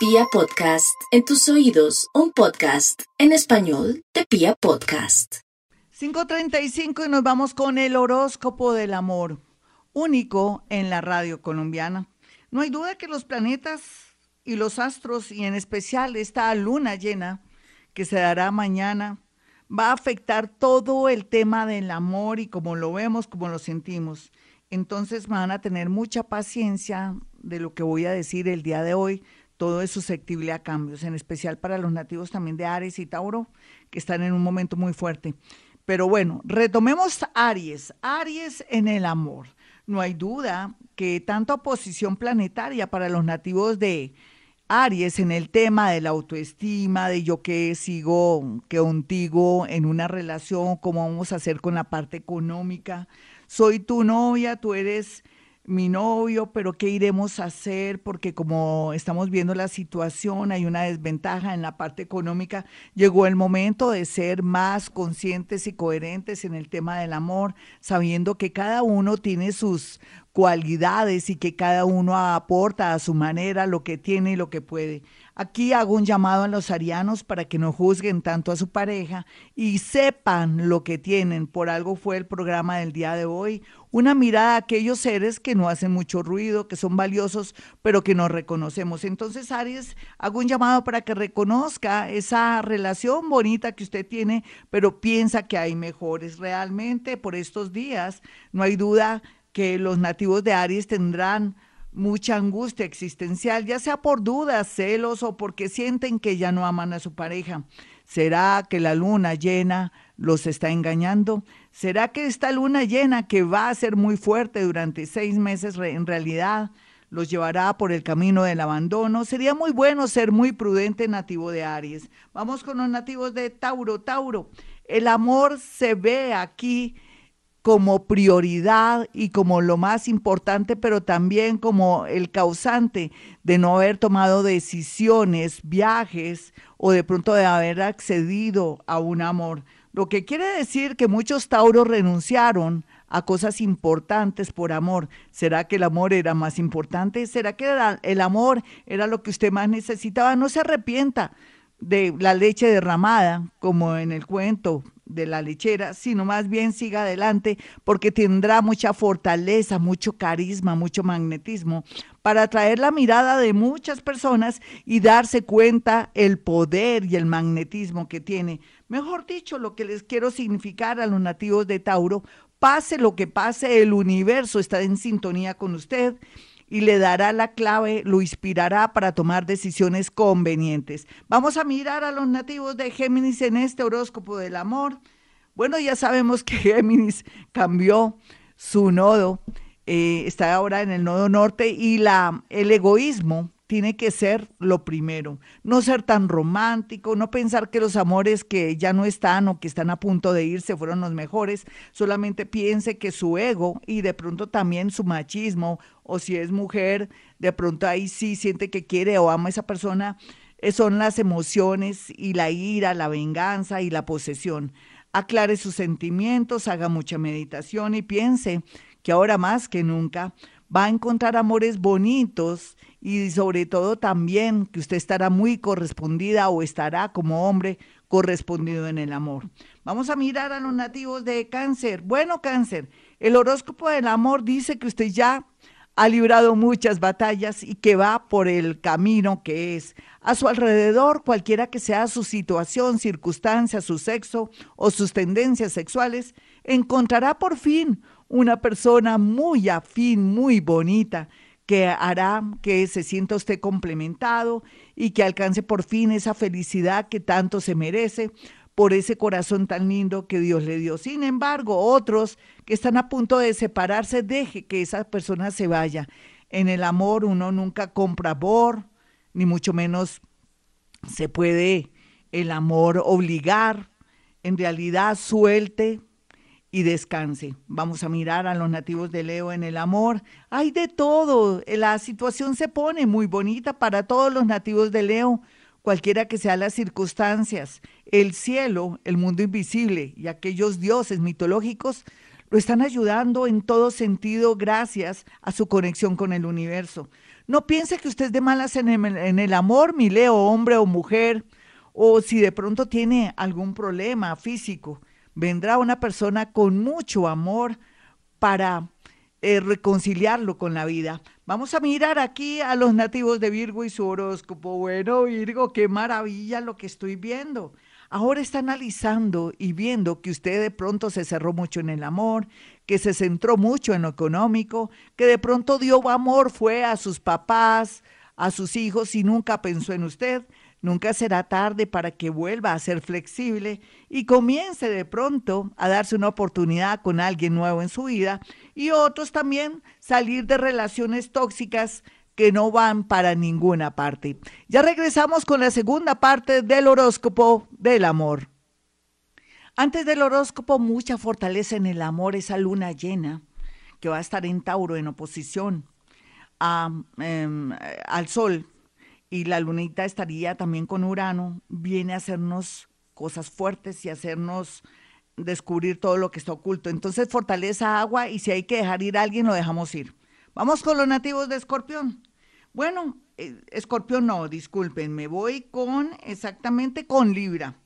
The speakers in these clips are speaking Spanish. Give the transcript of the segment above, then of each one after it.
Pia Podcast, en tus oídos, un podcast en español de Pia Podcast. 5.35 y nos vamos con el horóscopo del amor, único en la radio colombiana. No hay duda que los planetas y los astros, y en especial esta luna llena que se dará mañana, va a afectar todo el tema del amor y como lo vemos, como lo sentimos. Entonces van a tener mucha paciencia de lo que voy a decir el día de hoy, todo es susceptible a cambios, en especial para los nativos también de Aries y Tauro, que están en un momento muy fuerte. Pero bueno, retomemos Aries, Aries en el amor. No hay duda que tanta oposición planetaria para los nativos de Aries en el tema de la autoestima, de yo que sigo que contigo en una relación, cómo vamos a hacer con la parte económica. Soy tu novia, tú eres mi novio, pero ¿qué iremos a hacer? Porque como estamos viendo la situación, hay una desventaja en la parte económica, llegó el momento de ser más conscientes y coherentes en el tema del amor, sabiendo que cada uno tiene sus cualidades y que cada uno aporta a su manera lo que tiene y lo que puede. Aquí hago un llamado a los arianos para que no juzguen tanto a su pareja y sepan lo que tienen. Por algo fue el programa del día de hoy. Una mirada a aquellos seres que no hacen mucho ruido, que son valiosos, pero que no reconocemos. Entonces, Aries, hago un llamado para que reconozca esa relación bonita que usted tiene, pero piensa que hay mejores. Realmente, por estos días, no hay duda que los nativos de Aries tendrán mucha angustia existencial, ya sea por dudas, celos o porque sienten que ya no aman a su pareja. ¿Será que la luna llena los está engañando? ¿Será que esta luna llena que va a ser muy fuerte durante seis meses en realidad los llevará por el camino del abandono? Sería muy bueno ser muy prudente nativo de Aries. Vamos con los nativos de Tauro. Tauro, el amor se ve aquí como prioridad y como lo más importante, pero también como el causante de no haber tomado decisiones, viajes o de pronto de haber accedido a un amor. Lo que quiere decir que muchos tauros renunciaron a cosas importantes por amor. ¿Será que el amor era más importante? ¿Será que el amor era lo que usted más necesitaba? No se arrepienta de la leche derramada, como en el cuento de la lechera, sino más bien siga adelante porque tendrá mucha fortaleza, mucho carisma, mucho magnetismo para atraer la mirada de muchas personas y darse cuenta el poder y el magnetismo que tiene. Mejor dicho, lo que les quiero significar a los nativos de Tauro, pase lo que pase, el universo está en sintonía con usted y le dará la clave, lo inspirará para tomar decisiones convenientes. Vamos a mirar a los nativos de Géminis en este horóscopo del amor. Bueno, ya sabemos que Géminis cambió su nodo, eh, está ahora en el nodo norte y la, el egoísmo tiene que ser lo primero. No ser tan romántico, no pensar que los amores que ya no están o que están a punto de irse fueron los mejores. Solamente piense que su ego y de pronto también su machismo, o si es mujer, de pronto ahí sí siente que quiere o ama a esa persona, eh, son las emociones y la ira, la venganza y la posesión. Aclare sus sentimientos, haga mucha meditación y piense que ahora más que nunca va a encontrar amores bonitos y sobre todo también que usted estará muy correspondida o estará como hombre correspondido en el amor. Vamos a mirar a los nativos de cáncer. Bueno, cáncer, el horóscopo del amor dice que usted ya ha librado muchas batallas y que va por el camino que es. A su alrededor, cualquiera que sea su situación, circunstancia, su sexo o sus tendencias sexuales, encontrará por fin una persona muy afín, muy bonita, que hará que se sienta usted complementado y que alcance por fin esa felicidad que tanto se merece por ese corazón tan lindo que Dios le dio. Sin embargo, otros que están a punto de separarse, deje que esa persona se vaya. En el amor uno nunca compra amor, ni mucho menos se puede el amor obligar. En realidad, suelte, y descanse. Vamos a mirar a los nativos de Leo en el amor. Hay de todo. La situación se pone muy bonita para todos los nativos de Leo, cualquiera que sean las circunstancias. El cielo, el mundo invisible y aquellos dioses mitológicos lo están ayudando en todo sentido gracias a su conexión con el universo. No piense que usted es de malas en el, en el amor, mi Leo, hombre o mujer, o si de pronto tiene algún problema físico, vendrá una persona con mucho amor para eh, reconciliarlo con la vida. Vamos a mirar aquí a los nativos de Virgo y su horóscopo. Bueno, Virgo, qué maravilla lo que estoy viendo. Ahora está analizando y viendo que usted de pronto se cerró mucho en el amor, que se centró mucho en lo económico, que de pronto dio amor fue a sus papás, a sus hijos y nunca pensó en usted. Nunca será tarde para que vuelva a ser flexible y comience de pronto a darse una oportunidad con alguien nuevo en su vida y otros también salir de relaciones tóxicas que no van para ninguna parte. Ya regresamos con la segunda parte del horóscopo del amor. Antes del horóscopo, mucha fortaleza en el amor, esa luna llena que va a estar en Tauro en oposición em, al Sol y la lunita estaría también con Urano, viene a hacernos cosas fuertes y hacernos descubrir todo lo que está oculto. Entonces, fortaleza agua y si hay que dejar ir a alguien, lo dejamos ir. Vamos con los nativos de Escorpión. Bueno, eh, Escorpión no, disculpen, me voy con exactamente con Libra.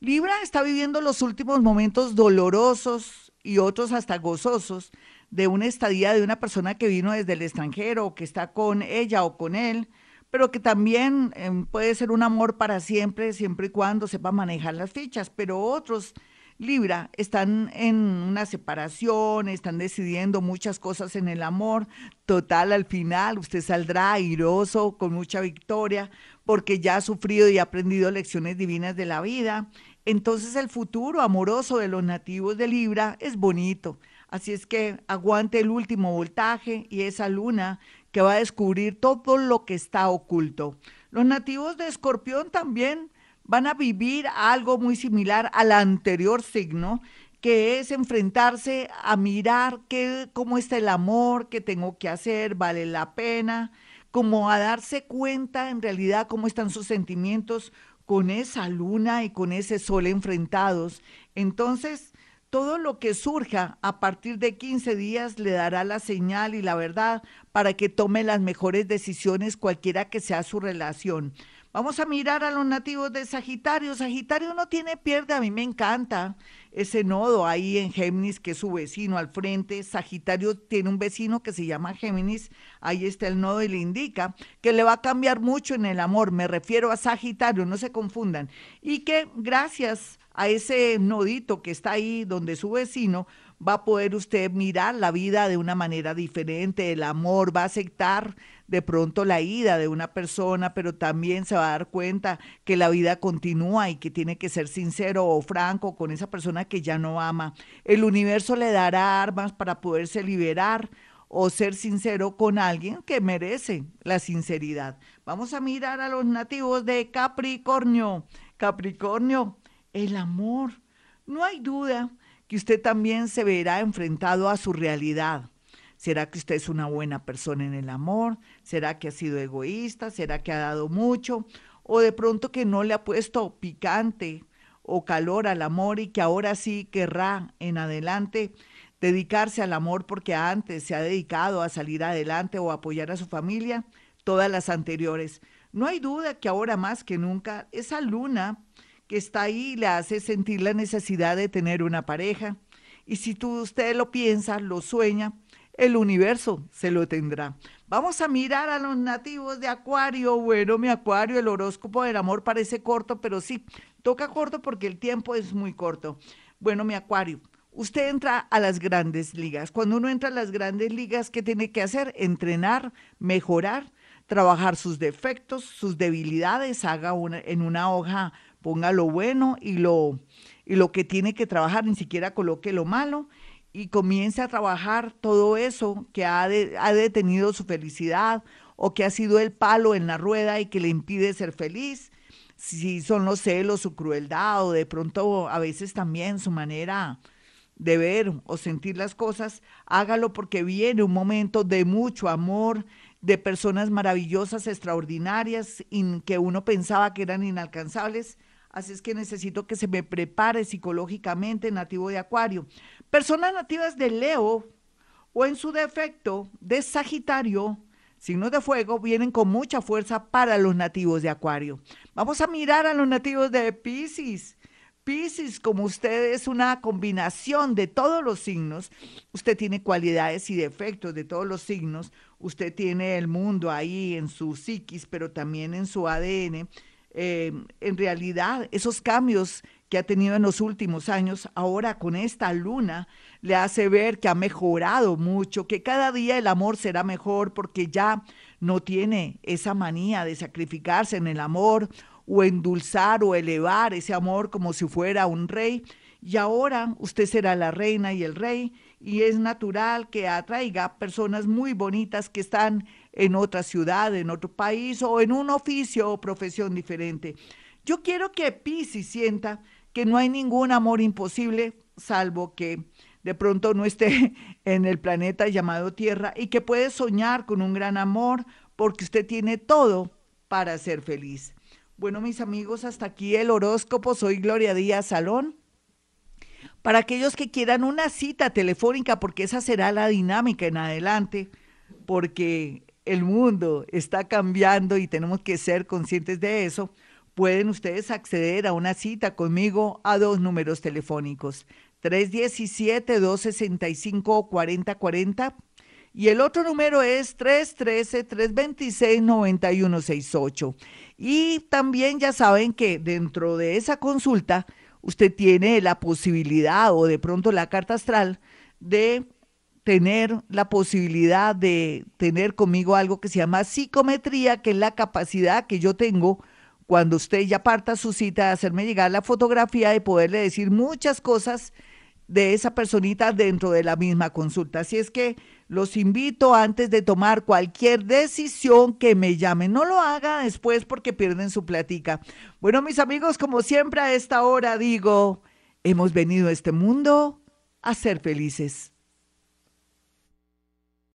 Libra está viviendo los últimos momentos dolorosos y otros hasta gozosos de una estadía de una persona que vino desde el extranjero, que está con ella o con él, pero que también em, puede ser un amor para siempre, siempre y cuando sepa manejar las fichas, pero otros Libra están en una separación, están decidiendo muchas cosas en el amor. Total, al final usted saldrá airoso, con mucha victoria, porque ya ha sufrido y ha aprendido lecciones divinas de la vida. Entonces el futuro amoroso de los nativos de Libra es bonito. Así es que aguante el último voltaje y esa luna que va a descubrir todo lo que está oculto. Los nativos de Escorpión también van a vivir algo muy similar al anterior signo, que es enfrentarse a mirar qué, cómo está el amor, qué tengo que hacer, vale la pena, como a darse cuenta en realidad cómo están sus sentimientos con esa luna y con ese sol enfrentados. Entonces, todo lo que surja a partir de 15 días le dará la señal y la verdad para que tome las mejores decisiones cualquiera que sea su relación. Vamos a mirar a los nativos de Sagitario. Sagitario no tiene pierde, a mí me encanta ese nodo ahí en Géminis, que es su vecino al frente. Sagitario tiene un vecino que se llama Géminis, ahí está el nodo y le indica que le va a cambiar mucho en el amor. Me refiero a Sagitario, no se confundan. Y que gracias a ese nodito que está ahí donde su vecino, va a poder usted mirar la vida de una manera diferente, el amor, va a aceptar de pronto la ida de una persona, pero también se va a dar cuenta que la vida continúa y que tiene que ser sincero o franco con esa persona que ya no ama. El universo le dará armas para poderse liberar o ser sincero con alguien que merece la sinceridad. Vamos a mirar a los nativos de Capricornio. Capricornio, el amor. No hay duda que usted también se verá enfrentado a su realidad. ¿Será que usted es una buena persona en el amor? ¿Será que ha sido egoísta? ¿Será que ha dado mucho? ¿O de pronto que no le ha puesto picante o calor al amor y que ahora sí querrá en adelante dedicarse al amor porque antes se ha dedicado a salir adelante o apoyar a su familia? Todas las anteriores. No hay duda que ahora más que nunca esa luna que está ahí le hace sentir la necesidad de tener una pareja. Y si tú, usted lo piensa, lo sueña, el universo se lo tendrá. Vamos a mirar a los nativos de Acuario. Bueno, mi Acuario, el horóscopo del amor parece corto, pero sí, toca corto porque el tiempo es muy corto. Bueno, mi Acuario, usted entra a las grandes ligas. Cuando uno entra a las grandes ligas, ¿qué tiene que hacer? Entrenar, mejorar, trabajar sus defectos, sus debilidades, haga una, en una hoja ponga lo bueno y lo, y lo que tiene que trabajar, ni siquiera coloque lo malo y comience a trabajar todo eso que ha, ha detenido su felicidad o que ha sido el palo en la rueda y que le impide ser feliz, si son los celos, su crueldad o de pronto a veces también su manera de ver o sentir las cosas, hágalo porque viene un momento de mucho amor, de personas maravillosas, extraordinarias, que uno pensaba que eran inalcanzables, Así es que necesito que se me prepare psicológicamente nativo de Acuario. Personas nativas de Leo o en su defecto de Sagitario signos de fuego vienen con mucha fuerza para los nativos de Acuario. Vamos a mirar a los nativos de Pisces. Pisces, como usted es una combinación de todos los signos, usted tiene cualidades y defectos de todos los signos, usted tiene el mundo ahí en su psiquis, pero también en su ADN. Eh, en realidad, esos cambios que ha tenido en los últimos años, ahora con esta luna, le hace ver que ha mejorado mucho, que cada día el amor será mejor porque ya no tiene esa manía de sacrificarse en el amor o endulzar o elevar ese amor como si fuera un rey. Y ahora usted será la reina y el rey y es natural que atraiga personas muy bonitas que están en otra ciudad, en otro país o en un oficio o profesión diferente. Yo quiero que Pisi sienta que no hay ningún amor imposible, salvo que de pronto no esté en el planeta llamado Tierra y que puede soñar con un gran amor porque usted tiene todo para ser feliz. Bueno, mis amigos, hasta aquí el horóscopo. Soy Gloria Díaz Salón. Para aquellos que quieran una cita telefónica, porque esa será la dinámica en adelante, porque el mundo está cambiando y tenemos que ser conscientes de eso, pueden ustedes acceder a una cita conmigo a dos números telefónicos, 317-265-4040 y el otro número es 313-326-9168. Y también ya saben que dentro de esa consulta usted tiene la posibilidad o de pronto la carta astral de tener la posibilidad de tener conmigo algo que se llama psicometría, que es la capacidad que yo tengo cuando usted ya parta su cita de hacerme llegar la fotografía y poderle decir muchas cosas de esa personita dentro de la misma consulta. Así es que los invito antes de tomar cualquier decisión que me llamen. No lo haga después porque pierden su platica. Bueno, mis amigos, como siempre a esta hora digo, hemos venido a este mundo a ser felices.